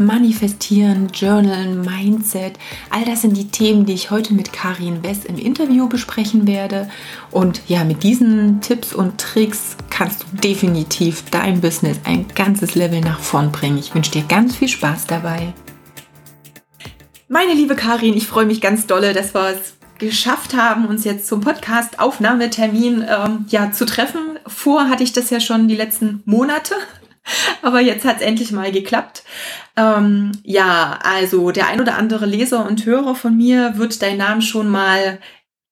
Manifestieren, Journalen, Mindset, all das sind die Themen, die ich heute mit Karin West im Interview besprechen werde. Und ja, mit diesen Tipps und Tricks kannst du definitiv dein Business ein ganzes Level nach vorn bringen. Ich wünsche dir ganz viel Spaß dabei. Meine liebe Karin, ich freue mich ganz dolle, dass wir es geschafft haben, uns jetzt zum Podcast-Aufnahmetermin ähm, ja, zu treffen. Vor hatte ich das ja schon die letzten Monate. Aber jetzt hat es endlich mal geklappt. Ähm, ja, also der ein oder andere Leser und Hörer von mir wird deinen Namen schon mal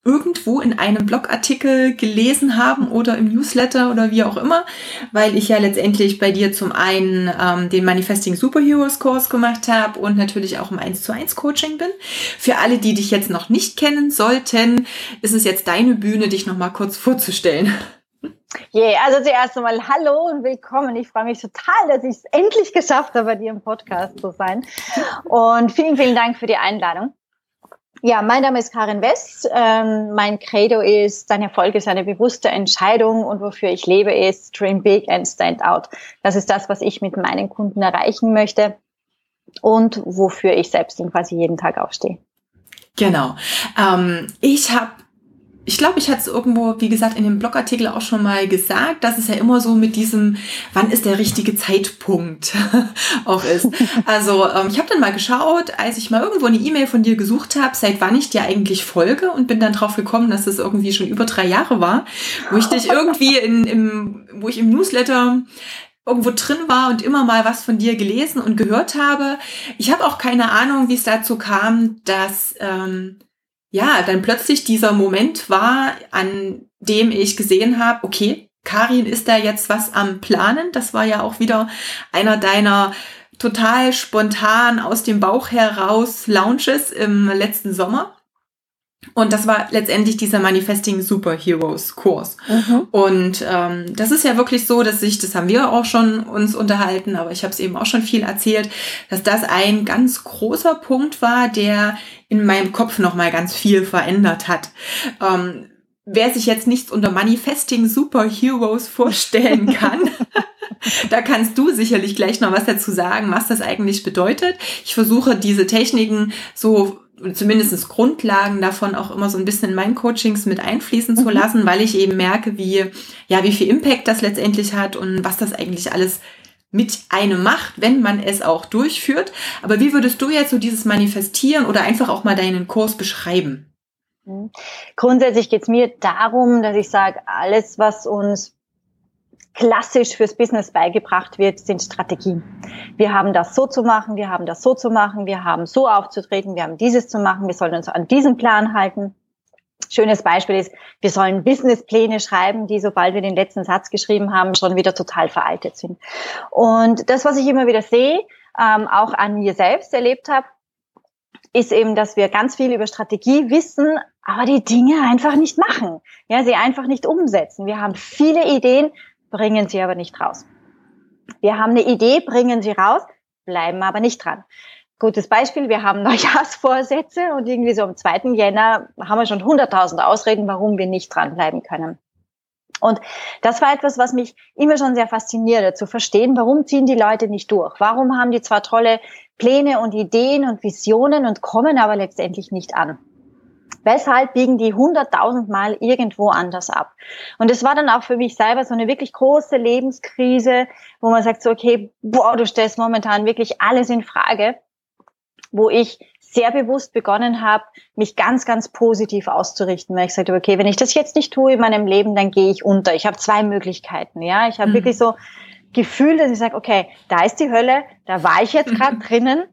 irgendwo in einem Blogartikel gelesen haben oder im Newsletter oder wie auch immer, weil ich ja letztendlich bei dir zum einen ähm, den Manifesting Superheroes Kurs gemacht habe und natürlich auch im 1 zu 1 Coaching bin. Für alle, die dich jetzt noch nicht kennen sollten, ist es jetzt deine Bühne, dich nochmal kurz vorzustellen. Yeah, also zuerst einmal Hallo und willkommen. Ich freue mich total, dass ich es endlich geschafft habe, bei dir im Podcast zu sein. Und vielen, vielen Dank für die Einladung. Ja, mein Name ist Karin West. Ähm, mein Credo ist, dein Erfolg ist eine bewusste Entscheidung und wofür ich lebe ist Dream Big and Stand Out. Das ist das, was ich mit meinen Kunden erreichen möchte und wofür ich selbst quasi jeden Tag aufstehe. Genau. Ähm, ich habe ich glaube, ich hatte es irgendwo, wie gesagt, in dem Blogartikel auch schon mal gesagt, dass es ja immer so mit diesem, wann ist der richtige Zeitpunkt auch ist. Also ähm, ich habe dann mal geschaut, als ich mal irgendwo eine E-Mail von dir gesucht habe, seit wann ich dir eigentlich folge und bin dann drauf gekommen, dass es irgendwie schon über drei Jahre war, wo ich dich irgendwie in, im, wo ich im Newsletter irgendwo drin war und immer mal was von dir gelesen und gehört habe. Ich habe auch keine Ahnung, wie es dazu kam, dass ähm, ja, dann plötzlich dieser Moment war, an dem ich gesehen habe, okay, Karin ist da jetzt was am Planen. Das war ja auch wieder einer deiner total spontan aus dem Bauch heraus Launches im letzten Sommer. Und das war letztendlich dieser Manifesting Superheroes Kurs. Mhm. Und ähm, das ist ja wirklich so, dass ich, das haben wir auch schon uns unterhalten, aber ich habe es eben auch schon viel erzählt, dass das ein ganz großer Punkt war, der in meinem Kopf nochmal ganz viel verändert hat. Ähm, wer sich jetzt nichts unter Manifesting Superheroes vorstellen kann, da kannst du sicherlich gleich noch was dazu sagen, was das eigentlich bedeutet. Ich versuche diese Techniken so zumindest Grundlagen davon auch immer so ein bisschen in meinen Coachings mit einfließen mhm. zu lassen, weil ich eben merke, wie, ja, wie viel Impact das letztendlich hat und was das eigentlich alles mit einem macht, wenn man es auch durchführt. Aber wie würdest du jetzt so dieses Manifestieren oder einfach auch mal deinen Kurs beschreiben? Mhm. Grundsätzlich geht es mir darum, dass ich sage, alles, was uns klassisch fürs Business beigebracht wird, sind Strategien. Wir haben das so zu machen, wir haben das so zu machen, wir haben so aufzutreten, wir haben dieses zu machen, wir sollen uns an diesen Plan halten. Schönes Beispiel ist, wir sollen Businesspläne schreiben, die, sobald wir den letzten Satz geschrieben haben, schon wieder total veraltet sind. Und das, was ich immer wieder sehe, ähm, auch an mir selbst erlebt habe, ist eben, dass wir ganz viel über Strategie wissen, aber die Dinge einfach nicht machen. Ja, sie einfach nicht umsetzen. Wir haben viele Ideen, bringen sie aber nicht raus. Wir haben eine Idee, bringen sie raus, bleiben aber nicht dran. Gutes Beispiel, wir haben Neujahrsvorsätze und irgendwie so am 2. Jänner haben wir schon 100.000 Ausreden, warum wir nicht dranbleiben können. Und das war etwas, was mich immer schon sehr faszinierte, zu verstehen, warum ziehen die Leute nicht durch? Warum haben die zwar tolle Pläne und Ideen und Visionen und kommen aber letztendlich nicht an? Weshalb biegen die hunderttausendmal irgendwo anders ab? Und es war dann auch für mich selber so eine wirklich große Lebenskrise, wo man sagt so, okay, boah, du stellst momentan wirklich alles in Frage, wo ich sehr bewusst begonnen habe, mich ganz, ganz positiv auszurichten, weil ich sagte, okay, wenn ich das jetzt nicht tue in meinem Leben, dann gehe ich unter. Ich habe zwei Möglichkeiten, ja. Ich habe mhm. wirklich so Gefühl, dass ich sage, okay, da ist die Hölle, da war ich jetzt gerade drinnen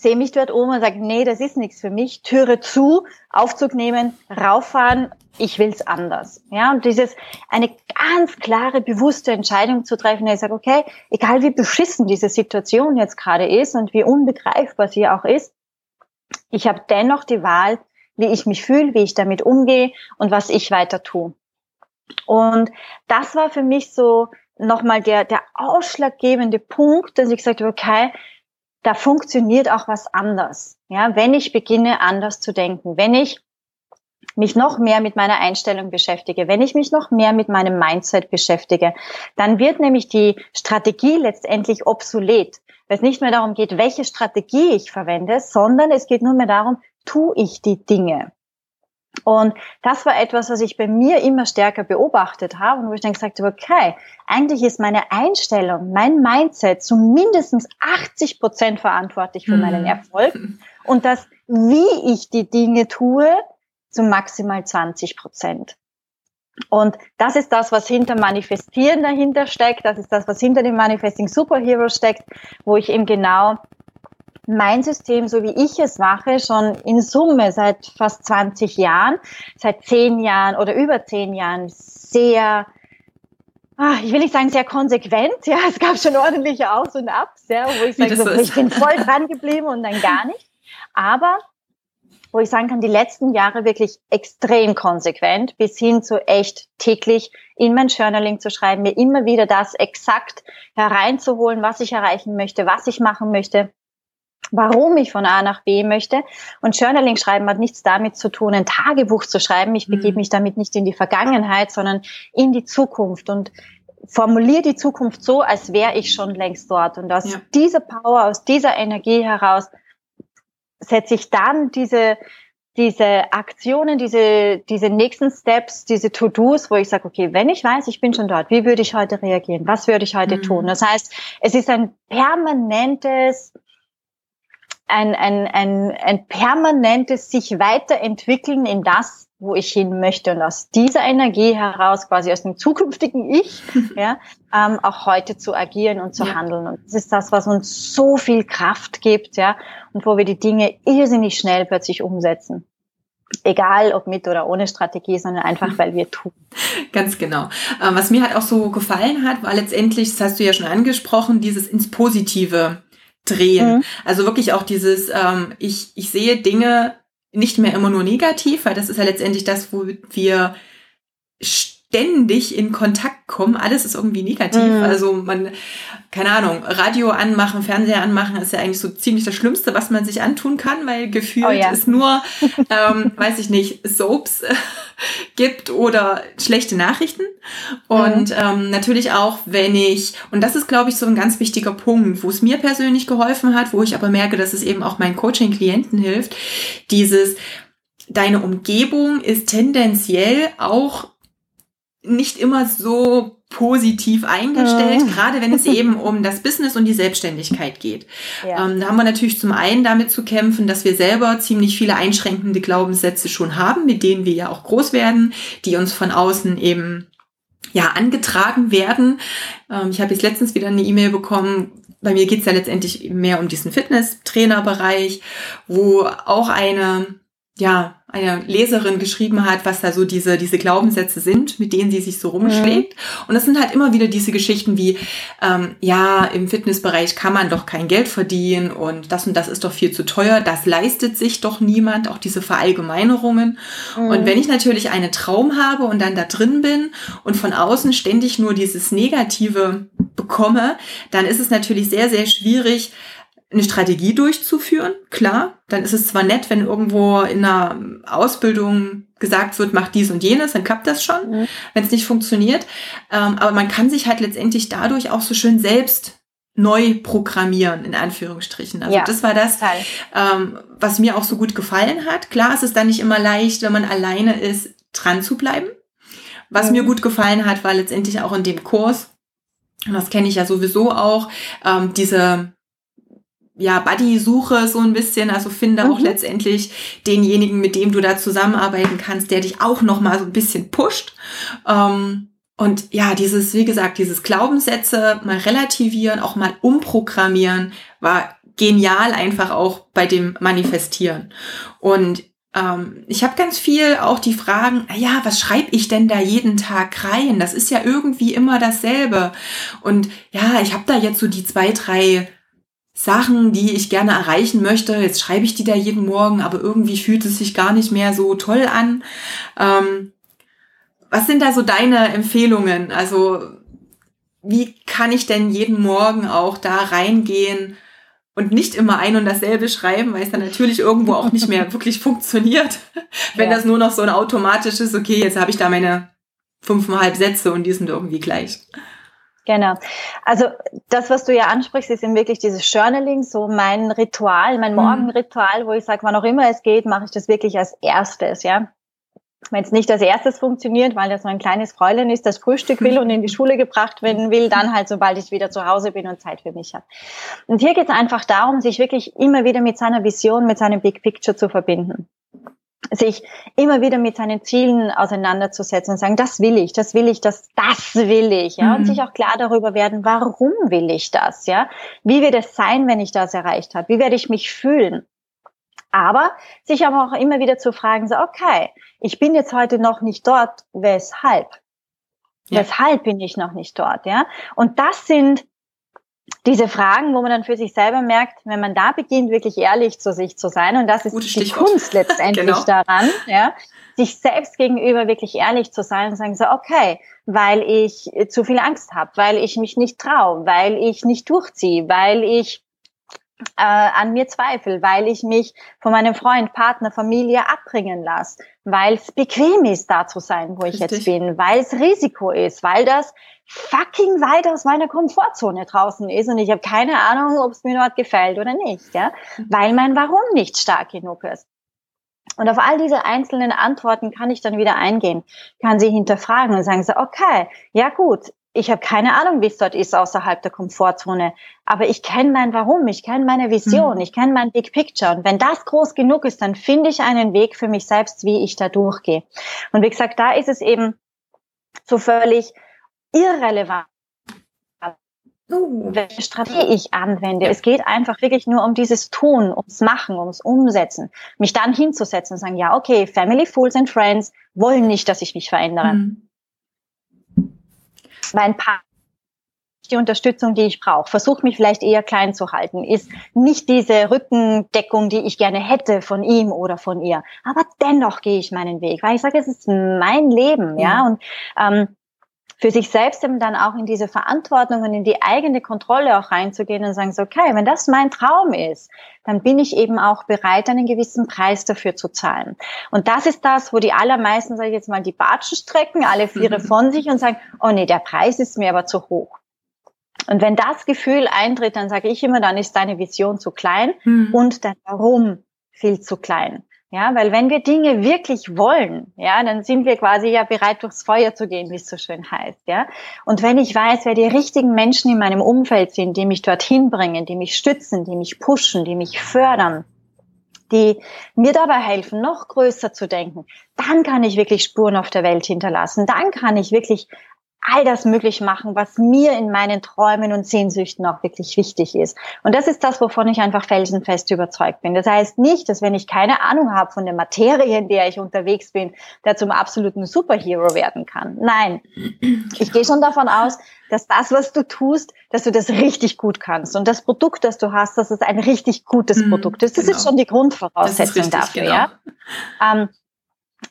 sehe mich dort oben und sage, nee, das ist nichts für mich, Türe zu, Aufzug nehmen, rauffahren, ich will's anders. Ja, und dieses, eine ganz klare, bewusste Entscheidung zu treffen, ich sage, okay, egal wie beschissen diese Situation jetzt gerade ist und wie unbegreifbar sie auch ist, ich habe dennoch die Wahl, wie ich mich fühle, wie ich damit umgehe und was ich weiter tue. Und das war für mich so nochmal der, der ausschlaggebende Punkt, dass ich gesagt habe, okay, da funktioniert auch was anders. Ja, wenn ich beginne, anders zu denken, wenn ich mich noch mehr mit meiner Einstellung beschäftige, wenn ich mich noch mehr mit meinem Mindset beschäftige, dann wird nämlich die Strategie letztendlich obsolet. Weil es nicht mehr darum geht, welche Strategie ich verwende, sondern es geht nur mehr darum, tue ich die Dinge. Und das war etwas, was ich bei mir immer stärker beobachtet habe und wo ich dann gesagt habe, okay, eigentlich ist meine Einstellung, mein Mindset zu mindestens 80 Prozent verantwortlich für meinen mhm. Erfolg und das, wie ich die Dinge tue, zu maximal 20 Prozent. Und das ist das, was hinter Manifestieren dahinter steckt. Das ist das, was hinter dem Manifesting Superhero steckt, wo ich eben genau mein System, so wie ich es mache, schon in Summe seit fast 20 Jahren, seit 10 Jahren oder über 10 Jahren sehr, ah, ich will nicht sagen sehr konsequent, ja, es gab schon ordentliche Aus und Abs, ja, wo ich sage, so, ich bin voll dran geblieben und dann gar nicht. Aber wo ich sagen kann, die letzten Jahre wirklich extrem konsequent bis hin zu echt täglich in mein Journaling zu schreiben, mir immer wieder das exakt hereinzuholen, was ich erreichen möchte, was ich machen möchte, warum ich von A nach B möchte. Und Journaling schreiben hat nichts damit zu tun, ein Tagebuch zu schreiben. Ich begebe mhm. mich damit nicht in die Vergangenheit, sondern in die Zukunft und formuliere die Zukunft so, als wäre ich schon längst dort. Und aus ja. dieser Power, aus dieser Energie heraus setze ich dann diese, diese Aktionen, diese, diese nächsten Steps, diese To-Dos, wo ich sage, okay, wenn ich weiß, ich bin schon dort, wie würde ich heute reagieren? Was würde ich heute mhm. tun? Das heißt, es ist ein permanentes, ein, ein, ein, ein permanentes sich weiterentwickeln in das, wo ich hin möchte und aus dieser Energie heraus, quasi aus dem zukünftigen Ich, ja, ähm, auch heute zu agieren und zu ja. handeln. Und das ist das, was uns so viel Kraft gibt, ja, und wo wir die Dinge irrsinnig schnell plötzlich umsetzen. Egal ob mit oder ohne Strategie, sondern einfach, weil wir tun. Ganz genau. Ähm, was mir halt auch so gefallen hat, war letztendlich, das hast du ja schon angesprochen, dieses ins Positive drehen. Mhm. Also wirklich auch dieses, ähm, ich, ich sehe Dinge nicht mehr immer nur negativ, weil das ist ja letztendlich das, wo wir ständig in Kontakt kommen. Alles ist irgendwie negativ. Mhm. Also man, keine Ahnung, Radio anmachen, Fernseher anmachen ist ja eigentlich so ziemlich das Schlimmste, was man sich antun kann, weil gefühlt oh ja. es nur, ähm, weiß ich nicht, Soaps äh, gibt oder schlechte Nachrichten. Und mhm. ähm, natürlich auch, wenn ich, und das ist, glaube ich, so ein ganz wichtiger Punkt, wo es mir persönlich geholfen hat, wo ich aber merke, dass es eben auch meinen Coaching-Klienten hilft, dieses, deine Umgebung ist tendenziell auch nicht immer so positiv eingestellt, mhm. gerade wenn es eben um das Business und die Selbstständigkeit geht. Ja. Ähm, da haben wir natürlich zum einen damit zu kämpfen, dass wir selber ziemlich viele einschränkende Glaubenssätze schon haben, mit denen wir ja auch groß werden, die uns von außen eben ja angetragen werden. Ähm, ich habe jetzt letztens wieder eine E-Mail bekommen. Bei mir geht es ja letztendlich mehr um diesen Fitness-Trainer-Bereich, wo auch eine ja, eine Leserin geschrieben hat, was da so diese, diese Glaubenssätze sind, mit denen sie sich so rumschlägt. Mhm. Und das sind halt immer wieder diese Geschichten wie, ähm, ja, im Fitnessbereich kann man doch kein Geld verdienen und das und das ist doch viel zu teuer, das leistet sich doch niemand, auch diese Verallgemeinerungen. Mhm. Und wenn ich natürlich einen Traum habe und dann da drin bin und von außen ständig nur dieses Negative bekomme, dann ist es natürlich sehr, sehr schwierig, eine Strategie durchzuführen, klar. Dann ist es zwar nett, wenn irgendwo in einer Ausbildung gesagt wird, mach dies und jenes, dann klappt das schon, mhm. wenn es nicht funktioniert. Ähm, aber man kann sich halt letztendlich dadurch auch so schön selbst neu programmieren, in Anführungsstrichen. Also ja, das war das, ähm, was mir auch so gut gefallen hat. Klar ist es dann nicht immer leicht, wenn man alleine ist, dran zu bleiben. Was mhm. mir gut gefallen hat, war letztendlich auch in dem Kurs, und das kenne ich ja sowieso auch, ähm, diese ja, Buddy-Suche so ein bisschen, also finde mhm. auch letztendlich denjenigen, mit dem du da zusammenarbeiten kannst, der dich auch noch mal so ein bisschen pusht. Ähm, und ja, dieses, wie gesagt, dieses Glaubenssätze mal relativieren, auch mal umprogrammieren, war genial einfach auch bei dem Manifestieren. Und ähm, ich habe ganz viel auch die Fragen, ja, was schreibe ich denn da jeden Tag rein? Das ist ja irgendwie immer dasselbe. Und ja, ich habe da jetzt so die zwei, drei Sachen, die ich gerne erreichen möchte. Jetzt schreibe ich die da jeden Morgen, aber irgendwie fühlt es sich gar nicht mehr so toll an. Ähm, was sind da so deine Empfehlungen? Also wie kann ich denn jeden Morgen auch da reingehen und nicht immer ein und dasselbe schreiben, weil es dann natürlich irgendwo auch nicht mehr wirklich funktioniert, wenn ja. das nur noch so ein automatisches, okay, jetzt habe ich da meine fünfeinhalb Sätze und die sind irgendwie gleich. Genau. Also das, was du ja ansprichst, ist eben wirklich dieses Journaling, so mein Ritual, mein mhm. Morgenritual, wo ich sage, wann auch immer es geht, mache ich das wirklich als erstes, ja. Wenn es nicht als erstes funktioniert, weil das so ein kleines Fräulein ist, das Frühstück will und in die Schule gebracht werden will, dann halt, sobald ich wieder zu Hause bin und Zeit für mich habe. Und hier geht es einfach darum, sich wirklich immer wieder mit seiner Vision, mit seinem Big Picture zu verbinden sich immer wieder mit seinen Zielen auseinanderzusetzen und sagen, das will ich, das will ich, das, das will ich, ja, mhm. und sich auch klar darüber werden, warum will ich das, ja, wie wird es sein, wenn ich das erreicht habe, wie werde ich mich fühlen, aber sich aber auch immer wieder zu fragen, so, okay, ich bin jetzt heute noch nicht dort, weshalb? Ja. Weshalb bin ich noch nicht dort, ja? Und das sind diese Fragen, wo man dann für sich selber merkt, wenn man da beginnt, wirklich ehrlich zu sich zu sein, und das ist Gutes die Stichwort. Kunst letztendlich genau. daran, ja, sich selbst gegenüber wirklich ehrlich zu sein und sagen so, okay, weil ich zu viel Angst habe, weil ich mich nicht traue, weil ich nicht durchziehe, weil ich äh, an mir zweifle, weil ich mich von meinem Freund, Partner, Familie abbringen lasse, weil es bequem ist, da zu sein, wo ich Richtig. jetzt bin, weil es Risiko ist, weil das fucking weit aus meiner Komfortzone draußen ist und ich habe keine Ahnung, ob es mir dort gefällt oder nicht, ja, mhm. weil mein Warum nicht stark genug ist. Und auf all diese einzelnen Antworten kann ich dann wieder eingehen, kann sie hinterfragen und sagen so, okay, ja gut, ich habe keine Ahnung, wie es dort ist außerhalb der Komfortzone, aber ich kenne mein Warum, ich kenne meine Vision, mhm. ich kenne mein Big Picture. Und wenn das groß genug ist, dann finde ich einen Weg für mich selbst, wie ich da durchgehe. Und wie gesagt, da ist es eben so völlig irrelevant, welche Strategie ich anwende. Es geht einfach wirklich nur um dieses Tun, ums Machen, ums Umsetzen. Mich dann hinzusetzen und sagen, ja, okay, Family, Fools and Friends wollen nicht, dass ich mich verändere. Mhm. Mein Partner die Unterstützung, die ich brauche. Versuche mich vielleicht eher klein zu halten. Ist nicht diese Rückendeckung, die ich gerne hätte von ihm oder von ihr. Aber dennoch gehe ich meinen Weg, weil ich sage, es ist mein Leben, ja. ja? Und ähm, für sich selbst eben dann auch in diese Verantwortung und in die eigene Kontrolle auch reinzugehen und sagen so, okay, wenn das mein Traum ist, dann bin ich eben auch bereit, einen gewissen Preis dafür zu zahlen. Und das ist das, wo die allermeisten, sage ich jetzt mal, die Batschen strecken, alle Viere von sich und sagen, oh nee, der Preis ist mir aber zu hoch. Und wenn das Gefühl eintritt, dann sage ich immer, dann ist deine Vision zu klein mhm. und dein Warum viel zu klein. Ja, weil wenn wir Dinge wirklich wollen, ja, dann sind wir quasi ja bereit, durchs Feuer zu gehen, wie es so schön heißt, ja. Und wenn ich weiß, wer die richtigen Menschen in meinem Umfeld sind, die mich dorthin bringen, die mich stützen, die mich pushen, die mich fördern, die mir dabei helfen, noch größer zu denken, dann kann ich wirklich Spuren auf der Welt hinterlassen. Dann kann ich wirklich all das möglich machen, was mir in meinen Träumen und Sehnsüchten auch wirklich wichtig ist. Und das ist das, wovon ich einfach felsenfest überzeugt bin. Das heißt nicht, dass wenn ich keine Ahnung habe von der Materie, in der ich unterwegs bin, der zum absoluten Superhero werden kann. Nein, ich gehe schon davon aus, dass das, was du tust, dass du das richtig gut kannst. Und das Produkt, das du hast, dass es ein richtig gutes mhm, Produkt ist. Das genau. ist schon die Grundvoraussetzung richtig, dafür. Genau. Ja? Ähm,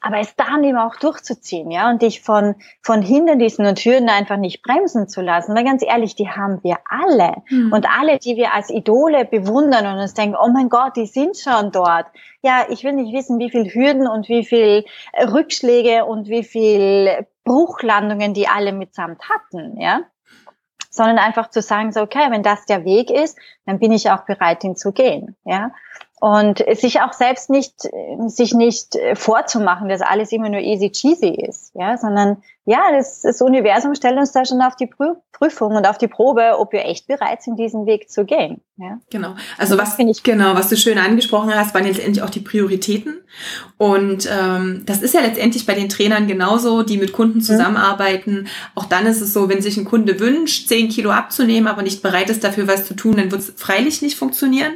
aber es dann eben auch durchzuziehen, ja, und dich von, von Hindernissen und Hürden einfach nicht bremsen zu lassen, weil ganz ehrlich, die haben wir alle. Mhm. Und alle, die wir als Idole bewundern und uns denken, oh mein Gott, die sind schon dort. Ja, ich will nicht wissen, wie viel Hürden und wie viel Rückschläge und wie viel Bruchlandungen die alle mitsamt hatten, ja sondern einfach zu sagen, so, okay, wenn das der Weg ist, dann bin ich auch bereit, ihn zu gehen, ja und sich auch selbst nicht sich nicht vorzumachen, dass alles immer nur easy cheesy ist, ja, sondern ja, das, das Universum stellt uns da schon auf die Prüfung und auf die Probe, ob wir echt bereit sind, diesen Weg zu gehen. Ja. Genau. Also was finde ich genau, was du schön angesprochen hast, waren letztendlich auch die Prioritäten. Und ähm, das ist ja letztendlich bei den Trainern genauso, die mit Kunden mhm. zusammenarbeiten. Mhm. Auch dann ist es so, wenn sich ein Kunde wünscht, zehn Kilo abzunehmen, aber nicht bereit ist, dafür was zu tun, dann wird es freilich nicht funktionieren.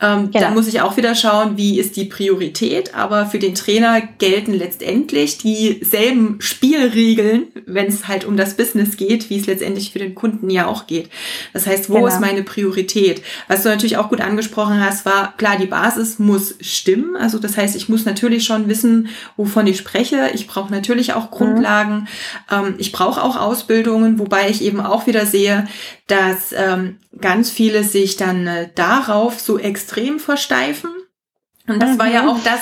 Ähm, genau. Dann muss ich auch wieder schauen, wie ist die Priorität. Aber für den Trainer gelten letztendlich dieselben Spielregeln spiegeln, wenn es halt um das Business geht, wie es letztendlich für den Kunden ja auch geht. Das heißt, wo genau. ist meine Priorität? Was du natürlich auch gut angesprochen hast, war klar, die Basis muss stimmen. Also das heißt, ich muss natürlich schon wissen, wovon ich spreche. Ich brauche natürlich auch mhm. Grundlagen. Mhm. Ich brauche auch Ausbildungen, wobei ich eben auch wieder sehe, dass ähm, ganz viele sich dann äh, darauf so extrem versteifen und das war ja mhm. auch das,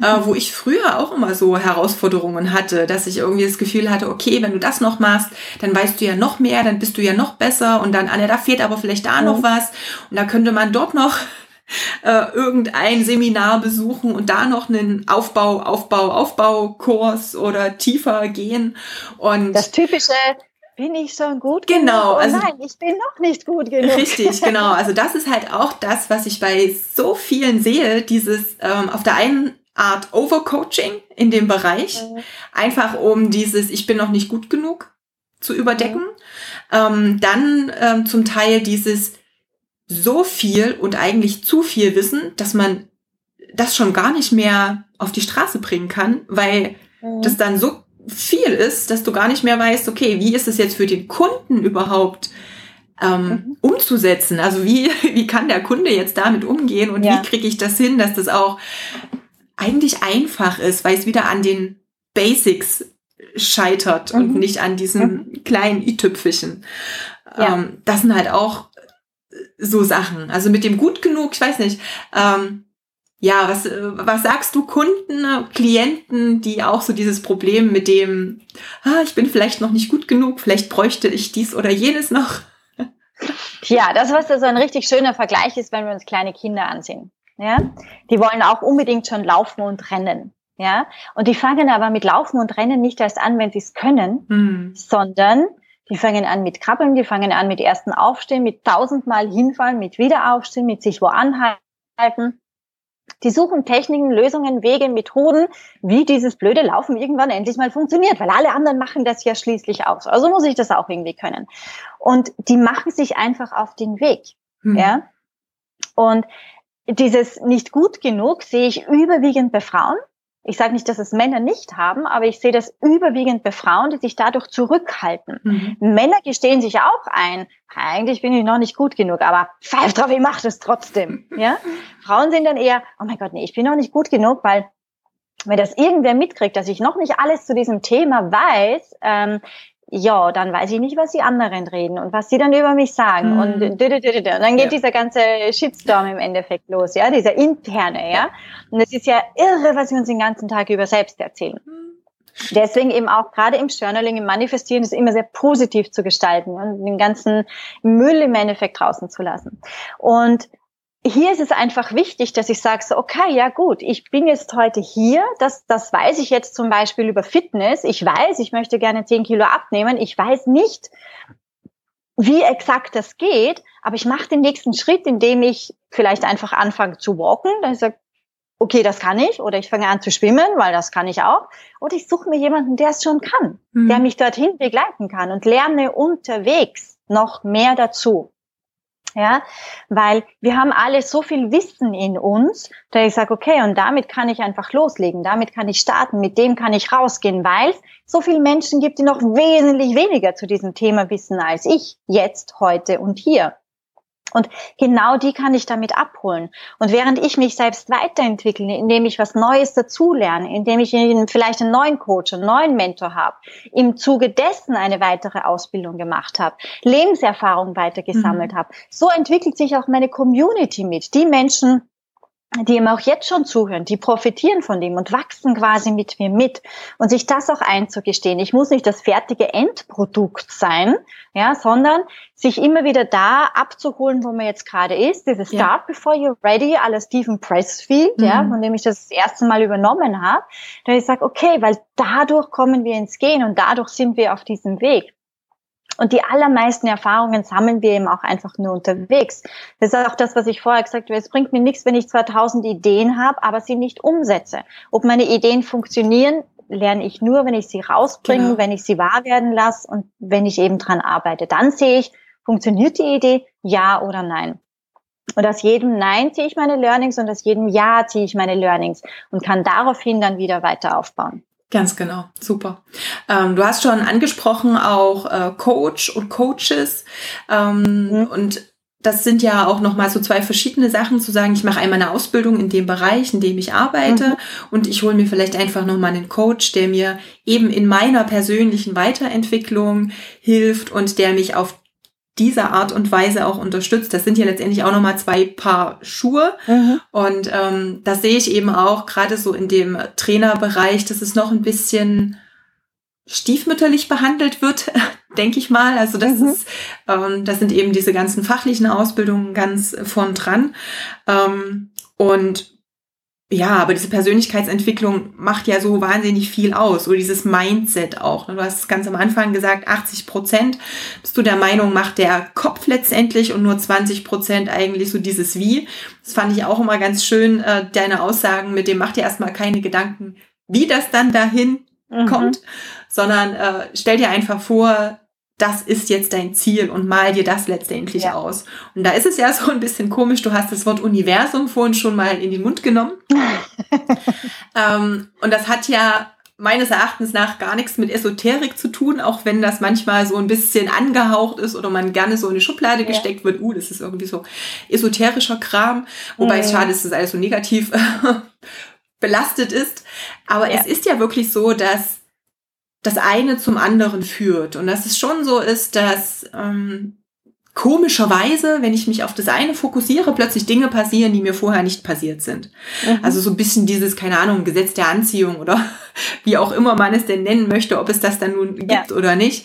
äh, wo ich früher auch immer so Herausforderungen hatte, dass ich irgendwie das Gefühl hatte, okay, wenn du das noch machst, dann weißt du ja noch mehr, dann bist du ja noch besser und dann, Anja, da fehlt aber vielleicht da noch mhm. was und da könnte man dort noch äh, irgendein Seminar besuchen und da noch einen Aufbau, Aufbau, Aufbaukurs oder tiefer gehen und das typische bin ich schon gut genau, genug? Genau. Oh also, nein, ich bin noch nicht gut genug. Richtig, genau. Also das ist halt auch das, was ich bei so vielen sehe, dieses ähm, auf der einen Art Overcoaching in dem Bereich, mhm. einfach um dieses Ich bin noch nicht gut genug zu überdecken. Mhm. Ähm, dann ähm, zum Teil dieses so viel und eigentlich zu viel Wissen, dass man das schon gar nicht mehr auf die Straße bringen kann, weil mhm. das dann so viel ist, dass du gar nicht mehr weißt, okay, wie ist es jetzt für den Kunden überhaupt ähm, mhm. umzusetzen? Also wie, wie kann der Kunde jetzt damit umgehen und ja. wie kriege ich das hin, dass das auch eigentlich einfach ist, weil es wieder an den Basics scheitert mhm. und nicht an diesen mhm. kleinen i-Tüpfelchen. Ja. Ähm, das sind halt auch so Sachen. Also mit dem gut genug, ich weiß nicht, ähm, ja, was, was sagst du Kunden, Klienten, die auch so dieses Problem mit dem, ah, ich bin vielleicht noch nicht gut genug, vielleicht bräuchte ich dies oder jenes noch? Ja, das, was so ein richtig schöner Vergleich ist, wenn wir uns kleine Kinder ansehen. Ja, die wollen auch unbedingt schon laufen und rennen. Ja, und die fangen aber mit Laufen und Rennen nicht erst an, wenn sie es können, hm. sondern die fangen an mit Krabbeln, die fangen an mit ersten Aufstehen, mit tausendmal hinfallen, mit Wiederaufstehen, mit sich wo anhalten. Die suchen Techniken, Lösungen, Wege, Methoden, wie dieses blöde Laufen irgendwann endlich mal funktioniert, weil alle anderen machen das ja schließlich aus. Also muss ich das auch irgendwie können. Und die machen sich einfach auf den Weg. Mhm. Ja. Und dieses nicht gut genug sehe ich überwiegend bei Frauen. Ich sage nicht, dass es Männer nicht haben, aber ich sehe das überwiegend bei Frauen, die sich dadurch zurückhalten. Mhm. Männer gestehen sich auch ein, eigentlich bin ich noch nicht gut genug, aber pfeif drauf, ich mache das trotzdem. Ja? Frauen sind dann eher, oh mein Gott, nee, ich bin noch nicht gut genug, weil wenn das irgendwer mitkriegt, dass ich noch nicht alles zu diesem Thema weiß, ähm, ja, dann weiß ich nicht, was die anderen reden und was sie dann über mich sagen. Mhm. Und, und dann geht ja. dieser ganze Shitstorm im Endeffekt los, ja, dieser interne, ja. Und es ist ja irre, was wir uns den ganzen Tag über selbst erzählen. Mhm. Deswegen eben auch gerade im Journaling, im Manifestieren ist immer sehr positiv zu gestalten und den ganzen Müll im Endeffekt draußen zu lassen. Und hier ist es einfach wichtig, dass ich sage so, okay, ja gut, ich bin jetzt heute hier, das, das weiß ich jetzt zum Beispiel über Fitness, ich weiß, ich möchte gerne 10 Kilo abnehmen, ich weiß nicht, wie exakt das geht, aber ich mache den nächsten Schritt, indem ich vielleicht einfach anfange zu walken, dann sage okay, das kann ich, oder ich fange an zu schwimmen, weil das kann ich auch, oder ich suche mir jemanden, der es schon kann, mhm. der mich dorthin begleiten kann und lerne unterwegs noch mehr dazu ja, weil wir haben alle so viel Wissen in uns, da ich sage, okay, und damit kann ich einfach loslegen, damit kann ich starten, mit dem kann ich rausgehen, weil so viele Menschen gibt, die noch wesentlich weniger zu diesem Thema wissen als ich jetzt, heute und hier. Und genau die kann ich damit abholen. Und während ich mich selbst weiterentwickle, indem ich was Neues dazulerne, indem ich vielleicht einen neuen Coach, einen neuen Mentor habe, im Zuge dessen eine weitere Ausbildung gemacht habe, Lebenserfahrung weiter gesammelt mhm. habe, so entwickelt sich auch meine Community mit. Die Menschen, die ihm auch jetzt schon zuhören, die profitieren von dem und wachsen quasi mit mir mit und sich das auch einzugestehen. Ich muss nicht das fertige Endprodukt sein, ja, sondern sich immer wieder da abzuholen, wo man jetzt gerade ist. Dieses ja. Start before you're ready, aller Stephen Pressfield, mhm. ja, von dem ich das, das erste Mal übernommen habe, da ich sage, okay, weil dadurch kommen wir ins Gehen und dadurch sind wir auf diesem Weg. Und die allermeisten Erfahrungen sammeln wir eben auch einfach nur unterwegs. Das ist auch das, was ich vorher gesagt habe. Es bringt mir nichts, wenn ich 2000 Ideen habe, aber sie nicht umsetze. Ob meine Ideen funktionieren, lerne ich nur, wenn ich sie rausbringe, genau. wenn ich sie wahr werden lasse und wenn ich eben dran arbeite. Dann sehe ich, funktioniert die Idee, ja oder nein. Und aus jedem Nein ziehe ich meine Learnings und aus jedem Ja ziehe ich meine Learnings und kann daraufhin dann wieder weiter aufbauen. Ganz genau, super. Ähm, du hast schon angesprochen auch äh, Coach und Coaches ähm, mhm. und das sind ja auch nochmal so zwei verschiedene Sachen zu sagen, ich mache einmal eine Ausbildung in dem Bereich, in dem ich arbeite mhm. und ich hole mir vielleicht einfach nochmal einen Coach, der mir eben in meiner persönlichen Weiterentwicklung hilft und der mich auf diese Art und Weise auch unterstützt. Das sind ja letztendlich auch nochmal zwei Paar Schuhe. Mhm. Und ähm, das sehe ich eben auch gerade so in dem Trainerbereich, dass es noch ein bisschen stiefmütterlich behandelt wird, denke ich mal. Also das mhm. ist, ähm, das sind eben diese ganzen fachlichen Ausbildungen ganz vorn dran. Ähm, und ja, aber diese Persönlichkeitsentwicklung macht ja so wahnsinnig viel aus. Oder dieses Mindset auch. Du hast ganz am Anfang gesagt, 80 Prozent bist du der Meinung, macht der Kopf letztendlich und nur 20 Prozent eigentlich so dieses Wie. Das fand ich auch immer ganz schön, äh, deine Aussagen mit dem, macht dir erstmal keine Gedanken, wie das dann dahin mhm. kommt, sondern äh, stell dir einfach vor, das ist jetzt dein Ziel und mal dir das letztendlich ja. aus. Und da ist es ja so ein bisschen komisch, du hast das Wort Universum vorhin schon mal in den Mund genommen. ähm, und das hat ja meines Erachtens nach gar nichts mit Esoterik zu tun, auch wenn das manchmal so ein bisschen angehaucht ist oder man gerne so in eine Schublade gesteckt ja. wird, uh, das ist irgendwie so esoterischer Kram, wobei mhm. es schade ist, dass alles so negativ belastet ist. Aber ja. es ist ja wirklich so, dass das eine zum anderen führt. Und dass es schon so ist, dass ähm, komischerweise, wenn ich mich auf das eine fokussiere, plötzlich Dinge passieren, die mir vorher nicht passiert sind. Mhm. Also so ein bisschen dieses, keine Ahnung, Gesetz der Anziehung oder wie auch immer man es denn nennen möchte, ob es das dann nun gibt ja. oder nicht.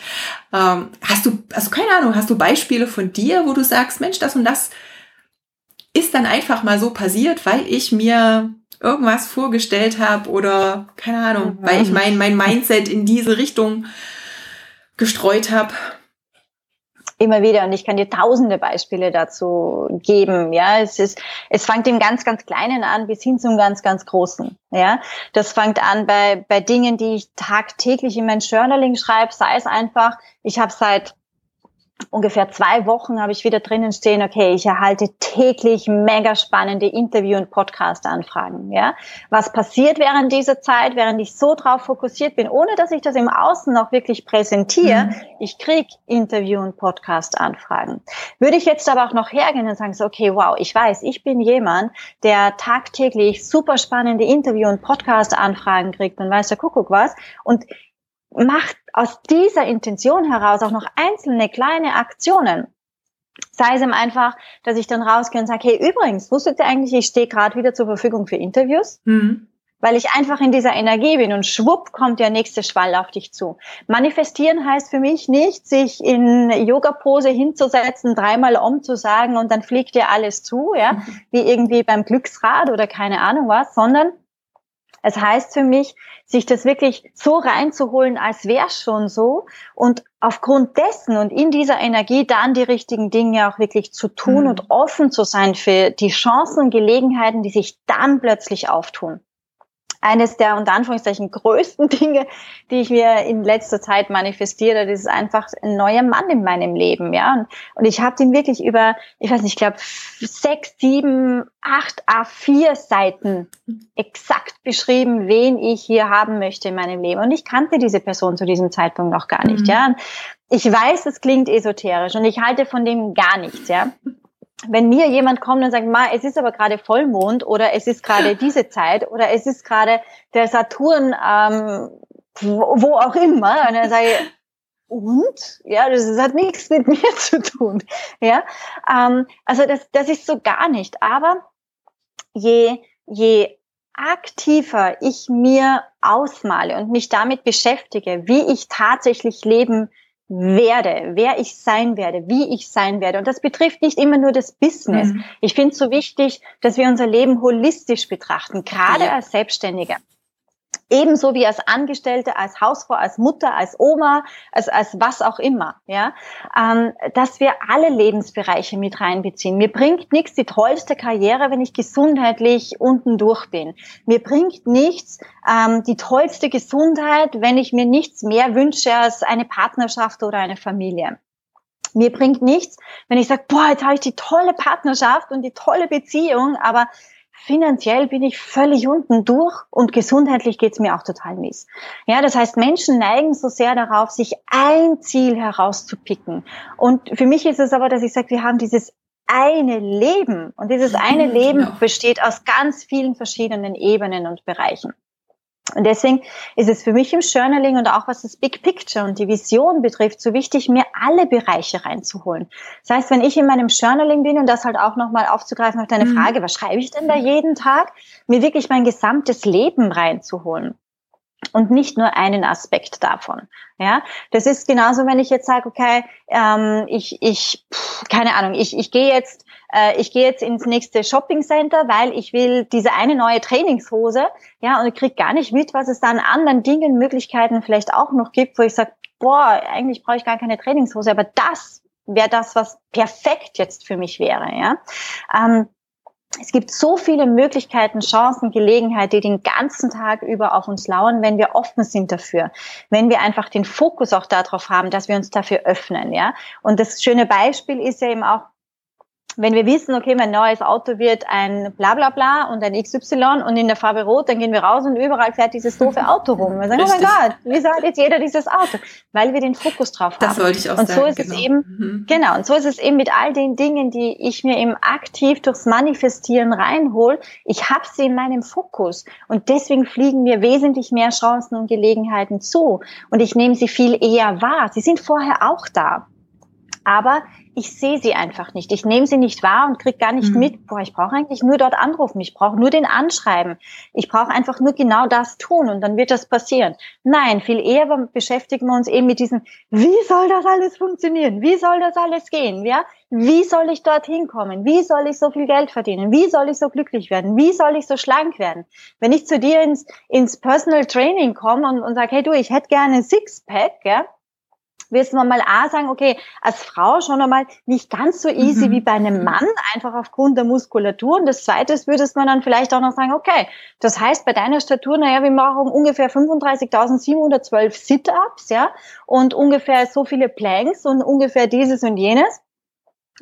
Ähm, hast du, also keine Ahnung, hast du Beispiele von dir, wo du sagst, Mensch, das und das ist dann einfach mal so passiert, weil ich mir irgendwas vorgestellt habe oder keine Ahnung, mhm. weil ich mein, mein Mindset in diese Richtung gestreut habe. Immer wieder und ich kann dir tausende Beispiele dazu geben. Ja, es ist, es fängt im ganz, ganz Kleinen an bis hin zum ganz, ganz Großen. Ja, das fängt an bei, bei Dingen, die ich tagtäglich in mein Journaling schreibe, sei es einfach, ich habe seit ungefähr zwei Wochen habe ich wieder drinnen stehen, okay, ich erhalte täglich mega spannende Interview- und Podcast-Anfragen. Ja? Was passiert während dieser Zeit, während ich so drauf fokussiert bin, ohne dass ich das im Außen noch wirklich präsentiere, mhm. ich krieg Interview- und Podcast-Anfragen. Würde ich jetzt aber auch noch hergehen und sagen, so, okay, wow, ich weiß, ich bin jemand, der tagtäglich super spannende Interview- und Podcast-Anfragen kriegt und weiß der Kuckuck was und macht aus dieser Intention heraus auch noch einzelne kleine Aktionen. Sei es ihm einfach, dass ich dann rausgehe und sage, hey, übrigens, wusstet ihr eigentlich, ich stehe gerade wieder zur Verfügung für Interviews? Mhm. Weil ich einfach in dieser Energie bin und schwupp kommt der nächste Schwall auf dich zu. Manifestieren heißt für mich nicht, sich in Yoga-Pose hinzusetzen, dreimal um zu sagen und dann fliegt dir alles zu, ja, mhm. wie irgendwie beim Glücksrad oder keine Ahnung was, sondern es heißt für mich, sich das wirklich so reinzuholen, als wäre schon so und aufgrund dessen und in dieser Energie dann die richtigen Dinge auch wirklich zu tun mhm. und offen zu sein für die Chancen und Gelegenheiten, die sich dann plötzlich auftun eines der unter Anführungszeichen größten Dinge, die ich mir in letzter Zeit manifestiere, das ist einfach ein neuer Mann in meinem Leben, ja. Und, und ich habe den wirklich über, ich weiß nicht, ich glaube sechs, sieben, acht A4 Seiten exakt beschrieben, wen ich hier haben möchte in meinem Leben. Und ich kannte diese Person zu diesem Zeitpunkt noch gar nicht, mhm. ja. Ich weiß, es klingt esoterisch und ich halte von dem gar nichts, ja wenn mir jemand kommt und sagt, Ma, es ist aber gerade Vollmond oder es ist gerade diese Zeit oder es ist gerade der Saturn, ähm, wo, wo auch immer, und dann sage ich, und? Ja, das, das hat nichts mit mir zu tun. Ja, ähm, also das, das ist so gar nicht. Aber je, je aktiver ich mir ausmale und mich damit beschäftige, wie ich tatsächlich leben werde, wer ich sein werde, wie ich sein werde. Und das betrifft nicht immer nur das Business. Mhm. Ich finde es so wichtig, dass wir unser Leben holistisch betrachten, gerade ja. als Selbstständiger ebenso wie als Angestellte, als Hausfrau, als Mutter, als Oma, als, als was auch immer, ja, ähm, dass wir alle Lebensbereiche mit reinbeziehen. Mir bringt nichts die tollste Karriere, wenn ich gesundheitlich unten durch bin. Mir bringt nichts ähm, die tollste Gesundheit, wenn ich mir nichts mehr wünsche als eine Partnerschaft oder eine Familie. Mir bringt nichts, wenn ich sage, boah, jetzt habe ich die tolle Partnerschaft und die tolle Beziehung, aber finanziell bin ich völlig unten durch und gesundheitlich geht's mir auch total mies. Ja, das heißt, Menschen neigen so sehr darauf, sich ein Ziel herauszupicken. Und für mich ist es aber, dass ich sage, wir haben dieses eine Leben und dieses eine Leben ja. besteht aus ganz vielen verschiedenen Ebenen und Bereichen. Und deswegen ist es für mich im Journaling und auch was das Big Picture und die Vision betrifft, so wichtig, mir alle Bereiche reinzuholen. Das heißt, wenn ich in meinem Journaling bin und das halt auch nochmal aufzugreifen auf deine mhm. Frage, was schreibe ich denn da jeden Tag, mir wirklich mein gesamtes Leben reinzuholen und nicht nur einen Aspekt davon. Ja, das ist genauso, wenn ich jetzt sage, okay, ähm, ich, ich, keine Ahnung, ich, ich gehe jetzt, äh, ich gehe jetzt ins nächste Shopping Center, weil ich will diese eine neue Trainingshose, ja, und ich krieg gar nicht mit, was es da an anderen Dingen, Möglichkeiten vielleicht auch noch gibt, wo ich sage, boah, eigentlich brauche ich gar keine Trainingshose, aber das wäre das, was perfekt jetzt für mich wäre, ja. Ähm, es gibt so viele Möglichkeiten, Chancen, Gelegenheiten, die den ganzen Tag über auf uns lauern, wenn wir offen sind dafür. Wenn wir einfach den Fokus auch darauf haben, dass wir uns dafür öffnen, ja. Und das schöne Beispiel ist ja eben auch, wenn wir wissen, okay, mein neues Auto wird ein bla bla bla und ein XY und in der Farbe Rot, dann gehen wir raus und überall fährt dieses doofe Auto rum. Wir sagen, Richtig. oh mein Gott, wieso hat jetzt jeder dieses Auto? Weil wir den Fokus drauf haben. Das wollte ich auch und sagen. Und so ist genau. es eben, mhm. genau, und so ist es eben mit all den Dingen, die ich mir eben aktiv durchs Manifestieren reinhole. Ich habe sie in meinem Fokus und deswegen fliegen mir wesentlich mehr Chancen und Gelegenheiten zu und ich nehme sie viel eher wahr. Sie sind vorher auch da. Aber ich sehe sie einfach nicht. Ich nehme sie nicht wahr und kriege gar nicht mhm. mit. Boah, ich brauche eigentlich nur dort anrufen. Ich brauche nur den anschreiben. Ich brauche einfach nur genau das tun und dann wird das passieren. Nein, viel eher beschäftigen wir uns eben mit diesem, wie soll das alles funktionieren? Wie soll das alles gehen? Ja? Wie soll ich dorthin kommen? Wie soll ich so viel Geld verdienen? Wie soll ich so glücklich werden? Wie soll ich so schlank werden? Wenn ich zu dir ins, ins Personal Training komme und, und sage, hey du, ich hätte gerne Sixpack, ja, wirst du mal A sagen, okay, als Frau schon einmal nicht ganz so easy mhm. wie bei einem Mann, einfach aufgrund der Muskulatur. Und das Zweite ist, würdest man dann vielleicht auch noch sagen, okay, das heißt bei deiner Statur, naja, wir machen ungefähr 35.712 Sit-Ups, ja, und ungefähr so viele Planks und ungefähr dieses und jenes.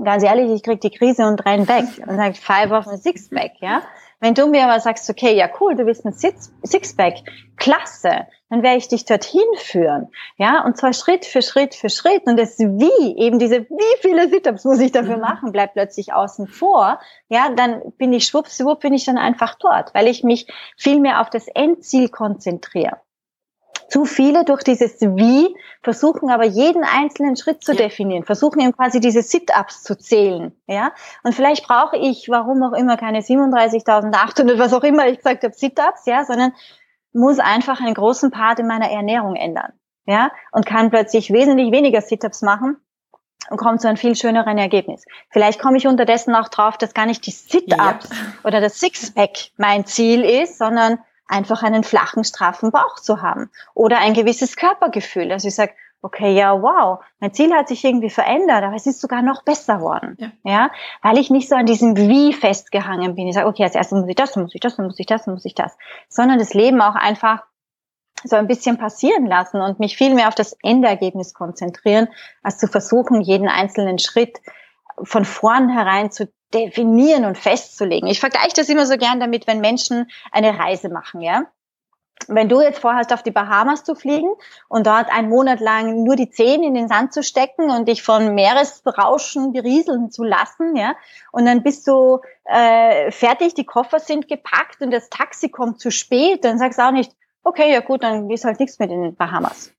Ganz ehrlich, ich krieg die Krise und renn weg und sage five auf ein Sixpack, ja. Wenn du mir aber sagst, okay, ja cool, du bist ein Sixpack, klasse, dann werde ich dich dorthin führen. Ja, und zwar Schritt für Schritt für Schritt. Und das Wie, eben diese, wie viele Sit-Ups muss ich dafür mhm. machen, bleibt plötzlich außen vor. Ja, dann bin ich schwuppswupp, bin ich dann einfach dort, weil ich mich viel mehr auf das Endziel konzentriere. Zu viele durch dieses Wie versuchen aber jeden einzelnen Schritt zu ja. definieren, versuchen eben quasi diese Sit-Ups zu zählen, ja. Und vielleicht brauche ich, warum auch immer, keine 37.800, was auch immer ich gesagt habe, Sit-Ups, ja, sondern muss einfach einen großen Part in meiner Ernährung ändern, ja. Und kann plötzlich wesentlich weniger Sit-Ups machen und komme zu einem viel schöneren Ergebnis. Vielleicht komme ich unterdessen auch drauf, dass gar nicht die Sit-Ups ja. oder das Sixpack mein Ziel ist, sondern einfach einen flachen, straffen Bauch zu haben oder ein gewisses Körpergefühl. Also ich sage, okay, ja, wow, mein Ziel hat sich irgendwie verändert, aber es ist sogar noch besser worden. Ja. ja, weil ich nicht so an diesem Wie festgehangen bin. Ich sage, okay, als erstes muss ich das, dann muss ich das, dann muss ich das, dann muss ich das. Sondern das Leben auch einfach so ein bisschen passieren lassen und mich viel mehr auf das Endergebnis konzentrieren, als zu versuchen, jeden einzelnen Schritt von vornherein zu definieren und festzulegen. Ich vergleiche das immer so gern damit, wenn Menschen eine Reise machen, ja. Wenn du jetzt vorhast, auf die Bahamas zu fliegen und dort einen Monat lang nur die Zehen in den Sand zu stecken und dich von Meeresrauschen berieseln zu lassen, ja, und dann bist du äh, fertig, die Koffer sind gepackt und das Taxi kommt zu spät, dann sagst du auch nicht, okay, ja gut, dann ist halt nichts mit den Bahamas.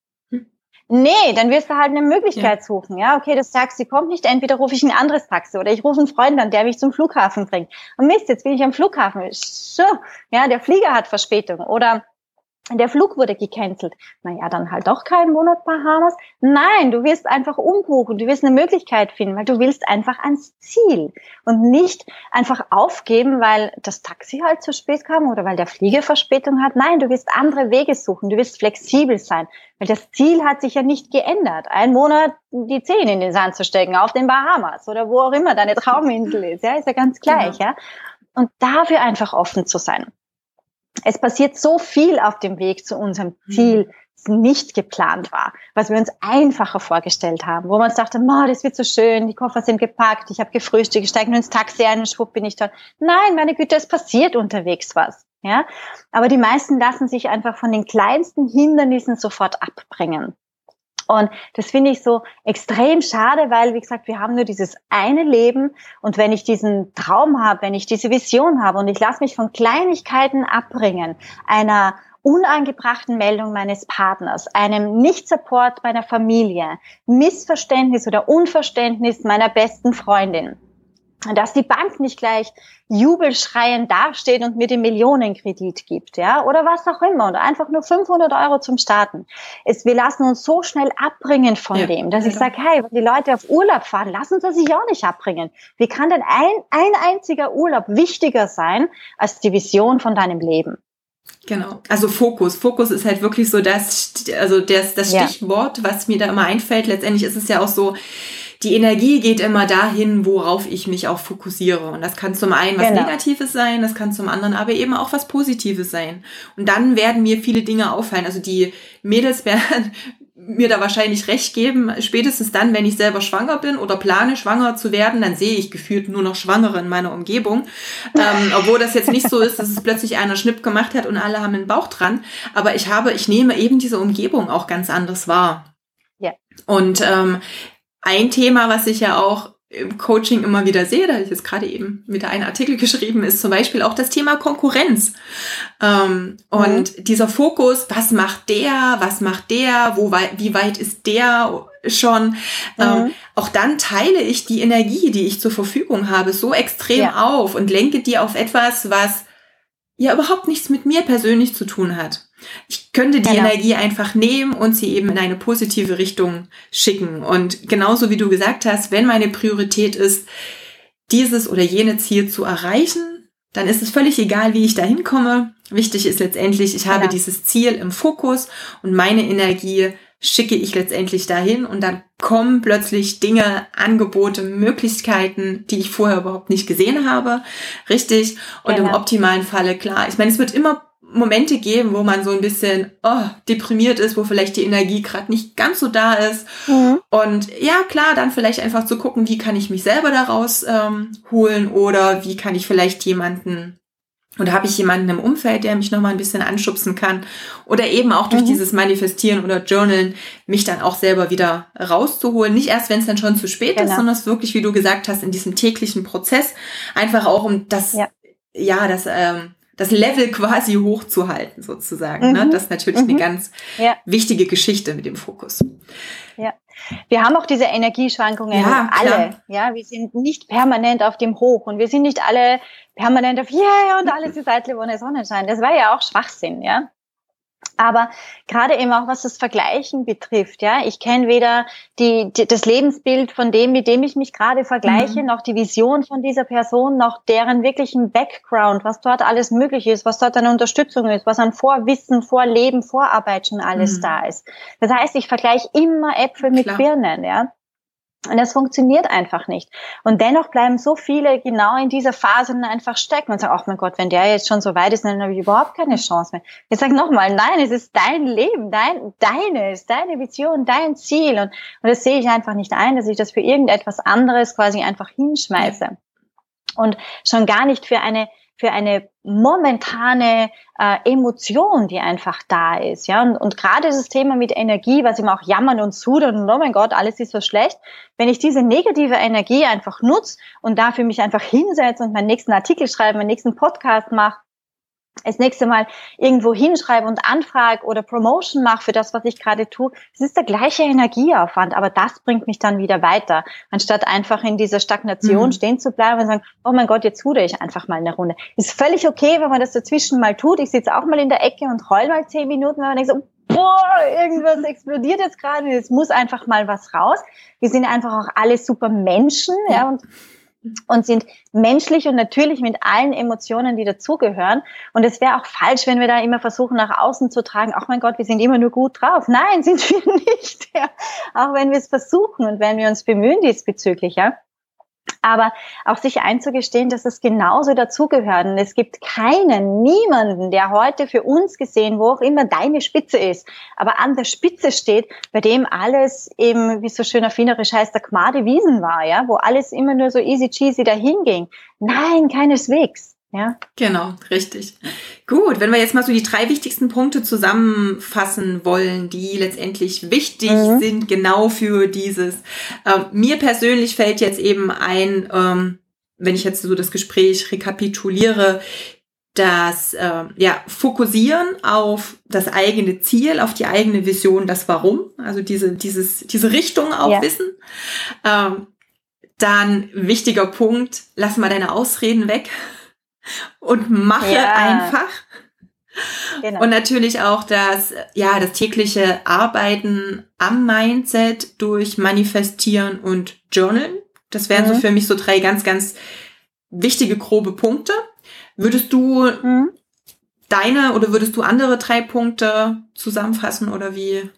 Nee, dann wirst du halt eine Möglichkeit ja. suchen. Ja, okay, das Taxi kommt nicht. Entweder rufe ich ein anderes Taxi oder ich rufe einen Freund an, der mich zum Flughafen bringt. Und Mist, jetzt bin ich am Flughafen. So, ja, der Flieger hat Verspätung. Oder der Flug wurde gecancelt. Naja, dann halt doch keinen Monat Bahamas. Nein, du wirst einfach umbuchen, du wirst eine Möglichkeit finden, weil du willst einfach ans Ziel und nicht einfach aufgeben, weil das Taxi halt zu spät kam oder weil der Flieger Verspätung hat. Nein, du wirst andere Wege suchen, du wirst flexibel sein, weil das Ziel hat sich ja nicht geändert. Ein Monat die Zehen in den Sand zu stecken auf den Bahamas oder wo auch immer deine Trauminsel ist, ja, ist ja ganz gleich, genau. ja. Und dafür einfach offen zu sein. Es passiert so viel auf dem Weg zu unserem mhm. Ziel, nicht geplant war, was wir uns einfacher vorgestellt haben, wo man uns dachte, das wird so schön, die Koffer sind gepackt, ich habe gefrühstückt, ich steige nur ins Taxi ein und schwupp bin ich dort. Nein, meine Güte, es passiert unterwegs was. Ja, aber die meisten lassen sich einfach von den kleinsten Hindernissen sofort abbringen. Und das finde ich so extrem schade, weil, wie gesagt, wir haben nur dieses eine Leben. Und wenn ich diesen Traum habe, wenn ich diese Vision habe und ich lasse mich von Kleinigkeiten abbringen, einer unangebrachten Meldung meines Partners, einem Nicht-Support meiner Familie, Missverständnis oder Unverständnis meiner besten Freundin, dass die Bank nicht gleich jubelschreiend dasteht und mir den Millionenkredit gibt, ja, oder was auch immer, und einfach nur 500 Euro zum Starten. Es, wir lassen uns so schnell abbringen von ja, dem, dass ja, ich sage, hey, wenn die Leute auf Urlaub fahren, lassen sie sich auch nicht abbringen. Wie kann denn ein, ein einziger Urlaub wichtiger sein als die Vision von deinem Leben? Genau. Also Fokus. Fokus ist halt wirklich so das, also das, das Stichwort, was mir da immer einfällt. Letztendlich ist es ja auch so, die Energie geht immer dahin, worauf ich mich auch fokussiere. Und das kann zum einen was genau. Negatives sein, das kann zum anderen aber eben auch was Positives sein. Und dann werden mir viele Dinge auffallen. Also die Mädels werden mir da wahrscheinlich recht geben. Spätestens dann, wenn ich selber schwanger bin oder plane, schwanger zu werden, dann sehe ich gefühlt nur noch Schwangere in meiner Umgebung. Ähm, obwohl das jetzt nicht so ist, dass es plötzlich einer Schnipp gemacht hat und alle haben einen Bauch dran. Aber ich habe, ich nehme eben diese Umgebung auch ganz anders wahr. Ja. Und ähm, ein Thema, was ich ja auch im Coaching immer wieder sehe, da habe ich jetzt gerade eben wieder einen Artikel geschrieben, ist zum Beispiel auch das Thema Konkurrenz. Ähm, mhm. Und dieser Fokus, was macht der, was macht der, wo wie weit ist der schon? Ähm, mhm. Ähm, auch dann teile ich die Energie, die ich zur Verfügung habe, so extrem ja. auf und lenke die auf etwas, was ja überhaupt nichts mit mir persönlich zu tun hat. Ich könnte die genau. Energie einfach nehmen und sie eben in eine positive Richtung schicken. Und genauso wie du gesagt hast, wenn meine Priorität ist, dieses oder jene Ziel zu erreichen, dann ist es völlig egal, wie ich da hinkomme. Wichtig ist letztendlich, ich habe genau. dieses Ziel im Fokus und meine Energie schicke ich letztendlich dahin und dann kommen plötzlich Dinge, Angebote, Möglichkeiten, die ich vorher überhaupt nicht gesehen habe. Richtig. Und genau. im optimalen Falle, klar. Ich meine, es wird immer Momente geben, wo man so ein bisschen oh, deprimiert ist, wo vielleicht die Energie gerade nicht ganz so da ist. Mhm. Und ja, klar, dann vielleicht einfach zu gucken, wie kann ich mich selber daraus ähm, holen oder wie kann ich vielleicht jemanden oder habe ich jemanden im Umfeld, der mich nochmal ein bisschen anschubsen kann? Oder eben auch durch mhm. dieses Manifestieren oder Journalen mich dann auch selber wieder rauszuholen. Nicht erst, wenn es dann schon zu spät genau. ist, sondern es wirklich, wie du gesagt hast, in diesem täglichen Prozess einfach auch um das, ja, ja das, ähm, das Level quasi hochzuhalten sozusagen. Ne? Mhm. Ne? Das ist natürlich mhm. eine ganz ja. wichtige Geschichte mit dem Fokus. Ja. Wir haben auch diese Energieschwankungen ja, alle. Klar. Ja, wir sind nicht permanent auf dem Hoch und wir sind nicht alle permanent auf Yeah und alles ist eitle ohne Sonnenschein. Das war ja auch Schwachsinn, ja. Aber gerade eben auch was das Vergleichen betrifft, ja, ich kenne weder die, die, das Lebensbild von dem, mit dem ich mich gerade vergleiche, mhm. noch die Vision von dieser Person, noch deren wirklichen Background, was dort alles möglich ist, was dort an Unterstützung ist, was an Vorwissen, Vorleben, Vorarbeit schon alles mhm. da ist. Das heißt, ich vergleiche immer Äpfel mit Klar. Birnen, ja. Und das funktioniert einfach nicht. Und dennoch bleiben so viele genau in dieser Phase einfach stecken und sagen, ach mein Gott, wenn der jetzt schon so weit ist, dann habe ich überhaupt keine Chance mehr. Ich sage nochmal, nein, es ist dein Leben, dein, deines, deine Vision, dein Ziel. Und, und das sehe ich einfach nicht ein, dass ich das für irgendetwas anderes quasi einfach hinschmeiße. Und schon gar nicht für eine für eine momentane äh, Emotion, die einfach da ist. Ja, und, und gerade das Thema mit Energie, was immer auch jammern und sudern und oh mein Gott, alles ist so schlecht. Wenn ich diese negative Energie einfach nutze und dafür mich einfach hinsetze und meinen nächsten Artikel schreibe, meinen nächsten Podcast mache, das nächste Mal irgendwo hinschreibe und anfrage oder Promotion mache für das, was ich gerade tue, es ist der gleiche Energieaufwand, aber das bringt mich dann wieder weiter, anstatt einfach in dieser Stagnation mhm. stehen zu bleiben und sagen, oh mein Gott, jetzt ruder ich einfach mal eine Runde. Ist völlig okay, wenn man das dazwischen mal tut. Ich sitze auch mal in der Ecke und heul mal zehn Minuten, wenn man denkt so, boah, irgendwas explodiert jetzt gerade, es muss einfach mal was raus. Wir sind einfach auch alle super Menschen, ja, ja und und sind menschlich und natürlich mit allen Emotionen, die dazugehören. Und es wäre auch falsch, wenn wir da immer versuchen, nach außen zu tragen, ach mein Gott, wir sind immer nur gut drauf. Nein, sind wir nicht. Ja. Auch wenn wir es versuchen und wenn wir uns bemühen diesbezüglich, ja. Aber auch sich einzugestehen, dass es genauso dazugehört. Und es gibt keinen, niemanden, der heute für uns gesehen, wo auch immer deine Spitze ist, aber an der Spitze steht, bei dem alles eben, wie so schön erfinderisch heißt, der Gmade Wiesen war, ja, wo alles immer nur so easy cheesy dahin ging. Nein, keineswegs. Ja. Genau, richtig. Gut, wenn wir jetzt mal so die drei wichtigsten Punkte zusammenfassen wollen, die letztendlich wichtig mhm. sind, genau für dieses. Äh, mir persönlich fällt jetzt eben ein, ähm, wenn ich jetzt so das Gespräch rekapituliere, das äh, ja, Fokussieren auf das eigene Ziel, auf die eigene Vision, das Warum, also diese, dieses, diese Richtung auch ja. wissen. Ähm, dann wichtiger Punkt, lass mal deine Ausreden weg und mache ja. einfach. Genau. Und natürlich auch das, ja, das tägliche Arbeiten am Mindset durch Manifestieren und Journalen. Das wären mhm. so für mich so drei ganz, ganz wichtige grobe Punkte. Würdest du mhm. deine oder würdest du andere drei Punkte zusammenfassen oder wie?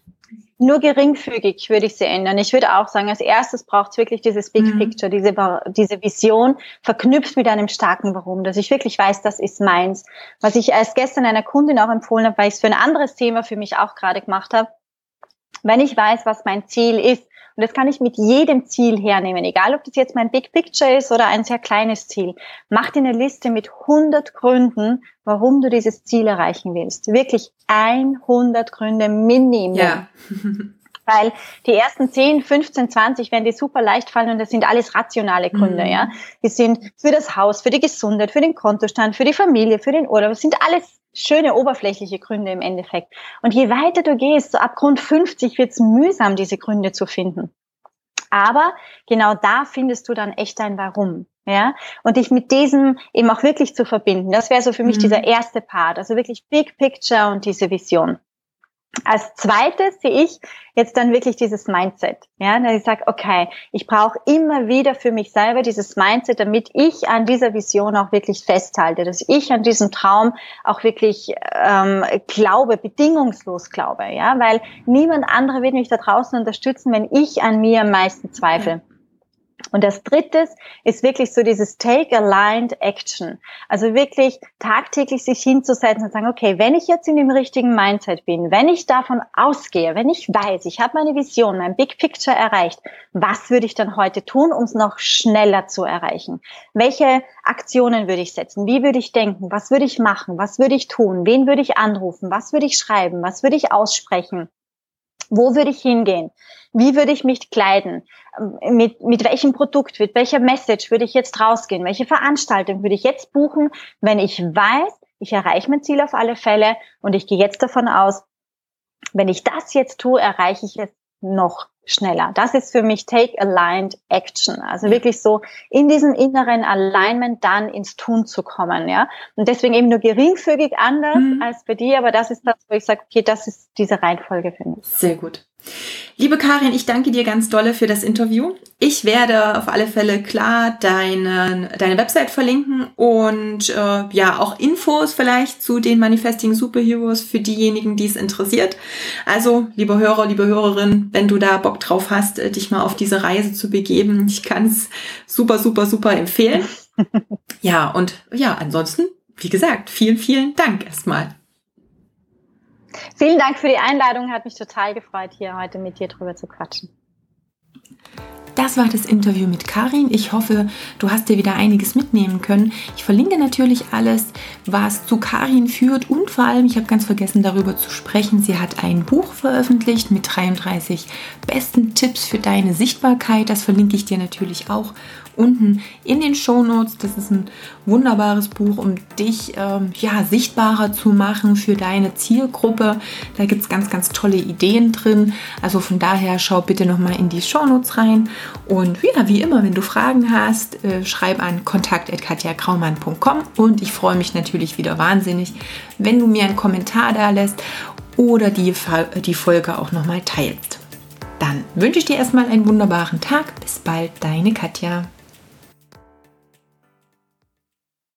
Nur geringfügig würde ich sie ändern. Ich würde auch sagen, als erstes braucht es wirklich dieses Big mhm. Picture, diese, diese Vision, verknüpft mit einem starken Warum, dass ich wirklich weiß, das ist meins. Was ich erst gestern einer Kundin auch empfohlen habe, weil ich es für ein anderes Thema für mich auch gerade gemacht habe. Wenn ich weiß, was mein Ziel ist, und das kann ich mit jedem Ziel hernehmen, egal ob das jetzt mein Big Picture ist oder ein sehr kleines Ziel. Mach dir eine Liste mit 100 Gründen, warum du dieses Ziel erreichen willst. Wirklich 100 Gründe Minimum. Ja. Weil die ersten 10, 15, 20 werden dir super leicht fallen und das sind alles rationale Gründe, mhm. ja. Die sind für das Haus, für die Gesundheit, für den Kontostand, für die Familie, für den Urlaub. Das sind alles schöne oberflächliche Gründe im Endeffekt. Und je weiter du gehst, so ab Grund 50 wird es mühsam, diese Gründe zu finden. Aber genau da findest du dann echt ein Warum. Ja, und dich mit diesem eben auch wirklich zu verbinden. Das wäre so für mich mhm. dieser erste Part. Also wirklich Big Picture und diese Vision. Als zweites sehe ich jetzt dann wirklich dieses Mindset. Ja, dass ich sage, okay, ich brauche immer wieder für mich selber dieses Mindset, damit ich an dieser Vision auch wirklich festhalte, dass ich an diesem Traum auch wirklich ähm, glaube, bedingungslos glaube. Ja, weil niemand andere wird mich da draußen unterstützen, wenn ich an mir am meisten zweifle. Und das dritte ist wirklich so dieses Take Aligned Action. Also wirklich tagtäglich sich hinzusetzen und sagen, okay, wenn ich jetzt in dem richtigen Mindset bin, wenn ich davon ausgehe, wenn ich weiß, ich habe meine Vision, mein Big Picture erreicht, was würde ich dann heute tun, um es noch schneller zu erreichen? Welche Aktionen würde ich setzen? Wie würde ich denken? Was würde ich machen? Was würde ich tun? Wen würde ich anrufen? Was würde ich schreiben? Was würde ich aussprechen? Wo würde ich hingehen? Wie würde ich mich kleiden? Mit, mit welchem Produkt, mit welcher Message würde ich jetzt rausgehen? Welche Veranstaltung würde ich jetzt buchen, wenn ich weiß, ich erreiche mein Ziel auf alle Fälle und ich gehe jetzt davon aus, wenn ich das jetzt tue, erreiche ich es noch schneller. Das ist für mich Take Aligned Action. Also wirklich so in diesem inneren Alignment dann ins Tun zu kommen, ja. Und deswegen eben nur geringfügig anders mhm. als bei dir, aber das ist das, wo ich sage, okay, das ist diese Reihenfolge für mich. Sehr gut. Liebe Karin, ich danke dir ganz dolle für das Interview. Ich werde auf alle Fälle klar deine, deine Website verlinken und äh, ja auch Infos vielleicht zu den Manifesting Superheroes für diejenigen, die es interessiert. Also, liebe Hörer, liebe Hörerin, wenn du da Bock drauf hast, äh, dich mal auf diese Reise zu begeben, ich kann es super, super, super empfehlen. ja, und ja, ansonsten, wie gesagt, vielen, vielen Dank erstmal. Vielen Dank für die Einladung. Hat mich total gefreut, hier heute mit dir drüber zu quatschen. Das war das Interview mit Karin. Ich hoffe, du hast dir wieder einiges mitnehmen können. Ich verlinke natürlich alles, was zu Karin führt und vor allem, ich habe ganz vergessen darüber zu sprechen, sie hat ein Buch veröffentlicht mit 33 besten Tipps für deine Sichtbarkeit. Das verlinke ich dir natürlich auch unten in den Show Notes. Das ist ein wunderbares Buch, um dich ähm, ja, sichtbarer zu machen für deine Zielgruppe. Da gibt es ganz, ganz tolle Ideen drin. Also von daher schau bitte nochmal in die Show Notes rein. Und ja, wie immer, wenn du Fragen hast, äh, schreib an kontakt.katjakraumann.com und ich freue mich natürlich wieder wahnsinnig, wenn du mir einen Kommentar da lässt oder die, die Folge auch nochmal teilst. Dann wünsche ich dir erstmal einen wunderbaren Tag. Bis bald, deine Katja.